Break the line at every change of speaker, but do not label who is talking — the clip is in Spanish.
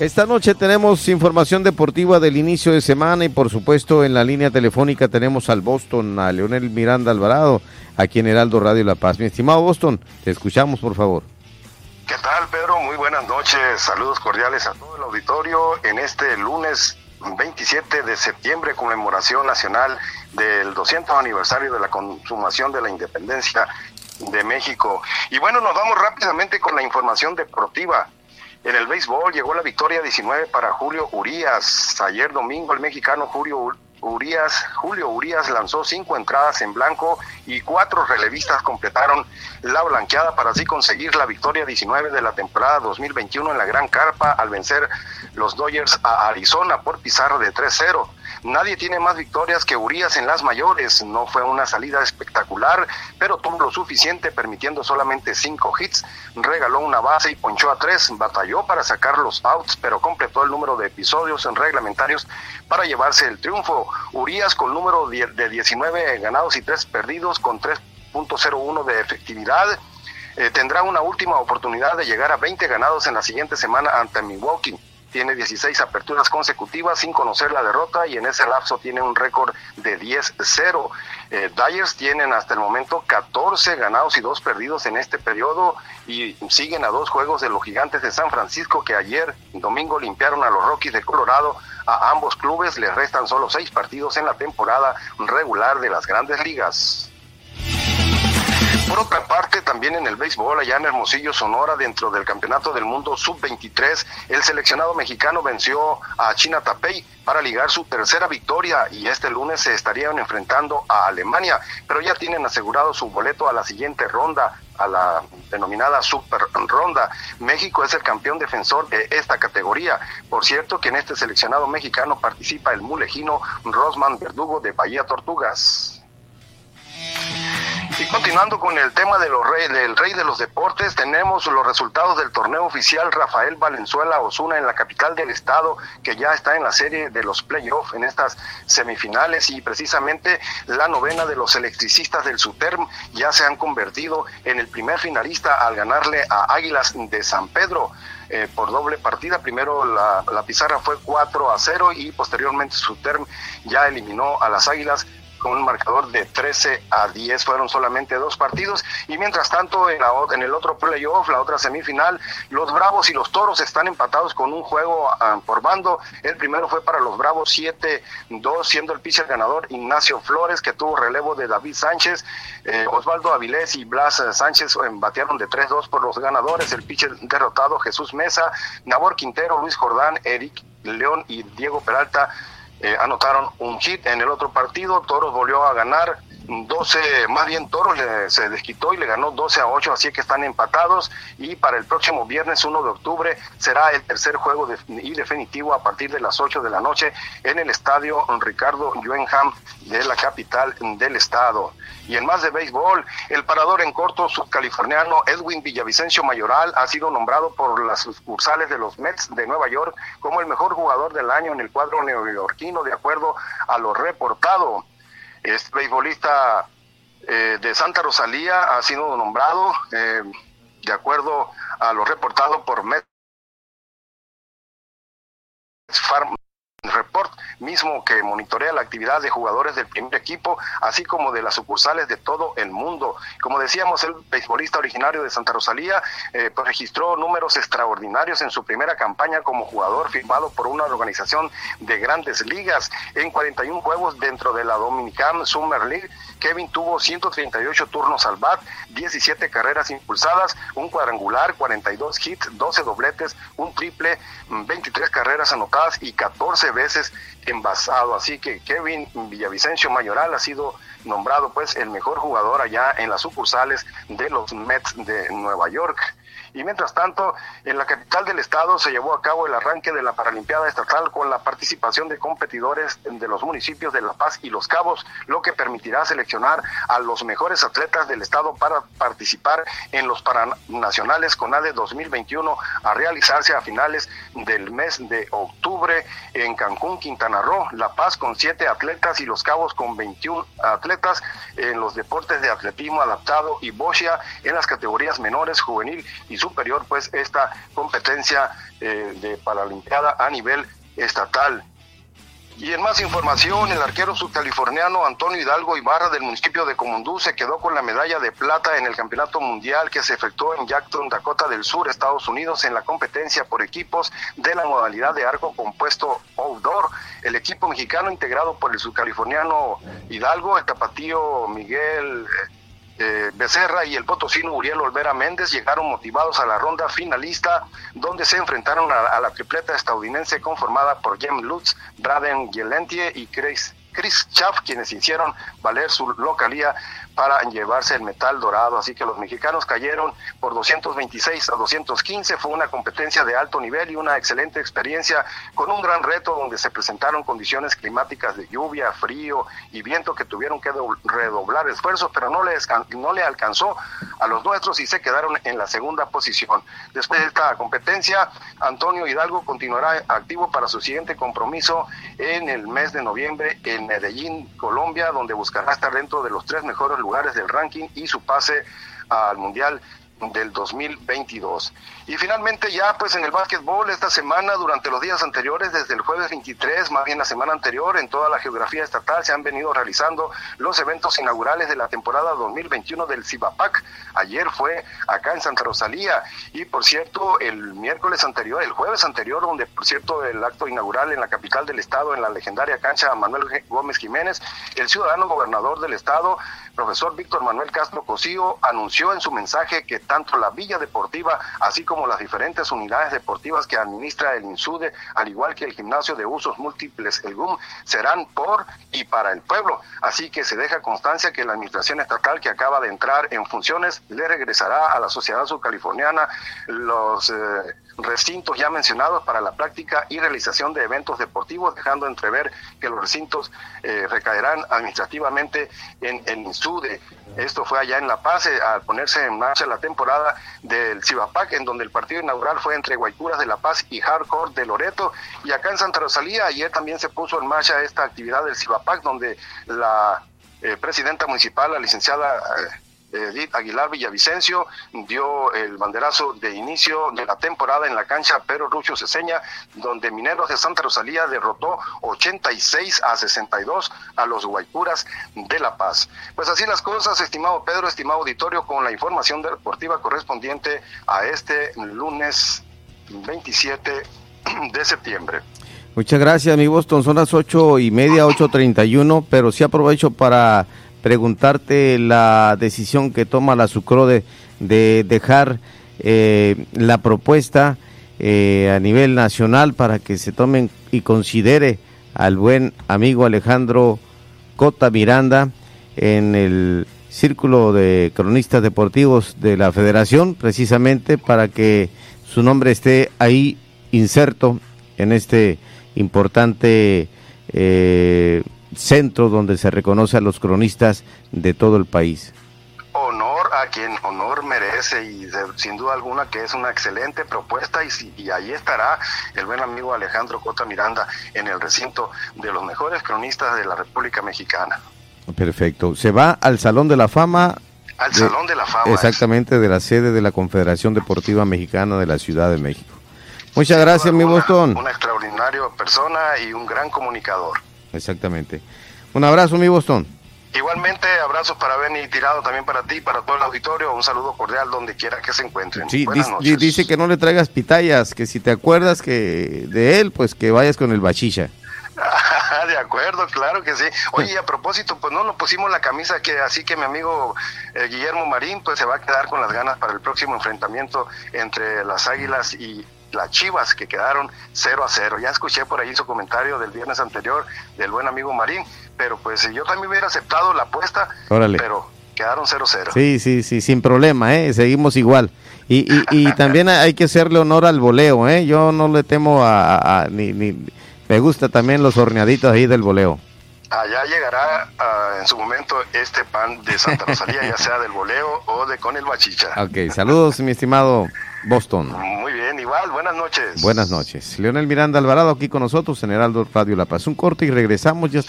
Esta noche tenemos información deportiva del inicio de semana y por supuesto en la línea telefónica tenemos al Boston, a Leonel Miranda Alvarado, aquí en Heraldo Radio La Paz. Mi estimado Boston, te escuchamos por favor.
¿Qué tal Pedro? Muy buenas noches, saludos cordiales a todo el auditorio en este lunes 27 de septiembre, conmemoración nacional del 200 aniversario de la consumación de la independencia de México. Y bueno, nos vamos rápidamente con la información deportiva. En el béisbol llegó la victoria 19 para Julio Urias. Ayer domingo el mexicano Julio Urias, Julio Urias lanzó cinco entradas en blanco y cuatro relevistas completaron la blanqueada para así conseguir la victoria 19 de la temporada 2021 en la Gran Carpa al vencer los Dodgers a Arizona por pizarra de 3-0. Nadie tiene más victorias que Urias en las mayores. No fue una salida espectacular, pero tuvo lo suficiente permitiendo solamente cinco hits. Regaló una base y ponchó a tres. Batalló para sacar los outs, pero completó el número de episodios en reglamentarios para llevarse el triunfo. Urias con número de 19 ganados y 3 perdidos con 3.01 de efectividad. Eh, tendrá una última oportunidad de llegar a 20 ganados en la siguiente semana ante Milwaukee tiene 16 aperturas consecutivas sin conocer la derrota y en ese lapso tiene un récord de 10-0. Eh, Dyers tienen hasta el momento 14 ganados y 2 perdidos en este periodo y siguen a dos juegos de los gigantes de San Francisco que ayer domingo limpiaron a los Rockies de Colorado. A ambos clubes les restan solo 6 partidos en la temporada regular de las grandes ligas. Por otra parte, también en el béisbol, allá en Hermosillo, Sonora, dentro del Campeonato del Mundo Sub-23, el seleccionado mexicano venció a China Tapey para ligar su tercera victoria y este lunes se estarían enfrentando a Alemania, pero ya tienen asegurado su boleto a la siguiente ronda a la denominada Super Ronda. México es el campeón defensor de esta categoría. Por cierto que en este seleccionado mexicano participa el mulejino Rosman Verdugo de Bahía Tortugas. Y continuando con el tema rey, del rey de los deportes, tenemos los resultados del torneo oficial Rafael Valenzuela Osuna en la capital del estado, que ya está en la serie de los playoffs en estas semifinales y precisamente la novena de los electricistas del SUTERM ya se han convertido en el primer finalista al ganarle a Águilas de San Pedro. Eh, por doble partida. Primero la, la, pizarra fue 4 a 0 y posteriormente Suterm ya eliminó a las Águilas con un marcador de 13 a 10. Fueron solamente dos partidos. Y mientras tanto, en, el otro playoff, la otra semifinal, los Bravos y los Toros están empatados con un juego ah, por bando. El primero fue para los Bravos 7-2, siendo el pitcher ganador Ignacio Flores, que tuvo relevo de David Sánchez. Eh, Osvaldo Avilés y Blas Sánchez eh, batearon de 3-2 por los ganadores. El pitcher derrotado Jesús Mesa, Nabor Quintero, Luis Jordán, Eric León y Diego Peralta eh, anotaron un hit en el otro partido, Toros volvió a ganar 12, más bien Toros se desquitó y le ganó 12 a 8, así que están empatados. Y para el próximo viernes 1 de octubre será el tercer juego y definitivo a partir de las 8 de la noche en el estadio Ricardo Juenham de la capital del estado. Y en más de béisbol, el parador en corto subcaliforniano Edwin Villavicencio Mayoral ha sido nombrado por las sucursales de los Mets de Nueva York como el mejor jugador del año en el cuadro neoyorquino, de acuerdo a lo reportado. Este beisbolista eh, de Santa Rosalía ha sido nombrado, eh, de acuerdo a lo reportado por Mets Farm mismo que monitorea la actividad de jugadores del primer equipo, así como de las sucursales de todo el mundo. Como decíamos, el beisbolista originario de Santa Rosalía eh, pues registró números extraordinarios en su primera campaña como jugador firmado por una organización de grandes ligas. En 41 juegos dentro de la Dominican Summer League, Kevin tuvo 138 turnos al bat, 17 carreras impulsadas, un cuadrangular, 42 hits, 12 dobletes, un triple, 23 carreras anotadas y 14 veces envasado. Así que Kevin Villavicencio Mayoral ha sido nombrado pues el mejor jugador allá en las sucursales de los Mets de Nueva York. Y mientras tanto, en la capital del estado se llevó a cabo el arranque de la Paralimpiada Estatal con la participación de competidores de los municipios de La Paz y Los Cabos, lo que permitirá seleccionar a los mejores atletas del estado para participar en los Paranacionales CONADE 2021 a realizarse a finales del mes de octubre en Cancún, Quintana Roo. La Paz con siete atletas y Los Cabos con 21 atletas en los deportes de atletismo adaptado y boxia en las categorías menores, juvenil y superior pues esta competencia eh, de Paralimpiada a nivel estatal. Y en más información, el arquero subcaliforniano Antonio Hidalgo Ibarra del municipio de Comundú se quedó con la medalla de plata en el Campeonato Mundial que se efectuó en Jackson, Dakota del Sur, Estados Unidos, en la competencia por equipos de la modalidad de arco compuesto outdoor. El equipo mexicano integrado por el subcaliforniano Hidalgo, el tapatío Miguel eh, Becerra y el potosino Uriel Olvera Méndez llegaron motivados a la ronda finalista, donde se enfrentaron a, la tripleta estadounidense conformada por Jem Lutz, Braden Gelentie y Chris, Chris Chaff, quienes hicieron valer su localía para llevarse el metal dorado. Así que los mexicanos cayeron por 226 a 215. Fue una competencia de alto nivel y una excelente experiencia con un gran reto donde se presentaron condiciones climáticas de lluvia, frío y viento que tuvieron que redoblar esfuerzos, pero no, les, no le alcanzó a los nuestros y se quedaron en la segunda posición. Después de esta competencia, Antonio Hidalgo continuará activo para su siguiente compromiso en el mes de noviembre en Medellín, Colombia, donde buscará estar dentro de los tres mejores lugares del ranking y su pase al Mundial del 2022. Y finalmente ya pues en el básquetbol esta semana, durante los días anteriores, desde el jueves 23, más bien la semana anterior, en toda la geografía estatal se han venido realizando los eventos inaugurales de la temporada 2021 del CIBAPAC. Ayer fue acá en Santa Rosalía y por cierto el miércoles anterior, el jueves anterior, donde por cierto el acto inaugural en la capital del estado, en la legendaria cancha Manuel Gómez Jiménez, el ciudadano gobernador del estado, profesor Víctor Manuel Castro Cosío, anunció en su mensaje que tanto la Villa Deportiva, así como las diferentes unidades deportivas que administra el INSUDE, al igual que el gimnasio de usos múltiples, el GUM, serán por y para el pueblo. Así que se deja constancia que la administración estatal que acaba de entrar en funciones le regresará a la sociedad subcaliforniana los... Eh, recintos ya mencionados para la práctica y realización de eventos deportivos, dejando entrever que los recintos eh, recaerán administrativamente en el INSUDE. Esto fue allá en La Paz, eh, al ponerse en marcha la temporada del Cibapac, en donde el partido inaugural fue entre Guaycuras de La Paz y Hardcore de Loreto. Y acá en Santa Rosalía, ayer también se puso en marcha esta actividad del Cibapac, donde la eh, presidenta municipal, la licenciada Edith Aguilar Villavicencio dio el banderazo de inicio de la temporada en la cancha Pedro Rucho Ceseña, donde Mineros de Santa Rosalía derrotó 86 a 62 a los Guaycuras de La Paz. Pues así las cosas, estimado Pedro, estimado auditorio, con la información deportiva correspondiente a este lunes 27 de septiembre.
Muchas gracias, mi Boston. Son las ocho y media, ocho treinta y uno, pero sí aprovecho para preguntarte la decisión que toma la Sucrode de dejar eh, la propuesta eh, a nivel nacional para que se tomen y considere al buen amigo Alejandro Cota Miranda en el círculo de cronistas deportivos de la federación, precisamente para que su nombre esté ahí inserto en este importante eh, centro donde se reconoce a los cronistas de todo el país.
Honor a quien honor merece y sin duda alguna que es una excelente propuesta y, y ahí estará el buen amigo Alejandro Cota Miranda en el recinto de los mejores cronistas de la República Mexicana.
Perfecto. Se va al Salón de la Fama
al Salón de la Fama.
Exactamente, de la sede de la Confederación Deportiva Mexicana de la Ciudad de México. Muchas gracias, mi Boston.
Una extraordinaria persona y un gran comunicador.
Exactamente. Un abrazo, mi Boston.
Igualmente, abrazos para Benny Tirado, también para ti, para todo el auditorio. Un saludo cordial donde quiera que se encuentren.
Sí, dice, que no le traigas pitayas, que si te acuerdas que de él, pues que vayas con el bachicha.
de acuerdo, claro que sí. Oye, a propósito, pues no nos pusimos la camisa que así que mi amigo eh, Guillermo Marín pues se va a quedar con las ganas para el próximo enfrentamiento entre las Águilas y las Chivas que quedaron 0 a 0. Ya escuché por ahí su comentario del viernes anterior del buen amigo Marín, pero pues yo también hubiera aceptado la apuesta, pero quedaron 0-0.
Sí, sí, sí, sin problema, ¿eh? seguimos igual. Y, y, también hay que hacerle honor al voleo, ¿eh? yo no le temo a, ni, ni, me gusta también los horneaditos ahí del voleo.
Allá llegará ah, en su momento este pan de Santa Rosalía, ya sea del voleo o de con el bachicha.
Ok, saludos mi estimado Boston.
Muy bien, igual, buenas noches.
Buenas noches. Leonel Miranda Alvarado aquí con nosotros en Heraldo Radio La Paz. Un corte y regresamos, ya está.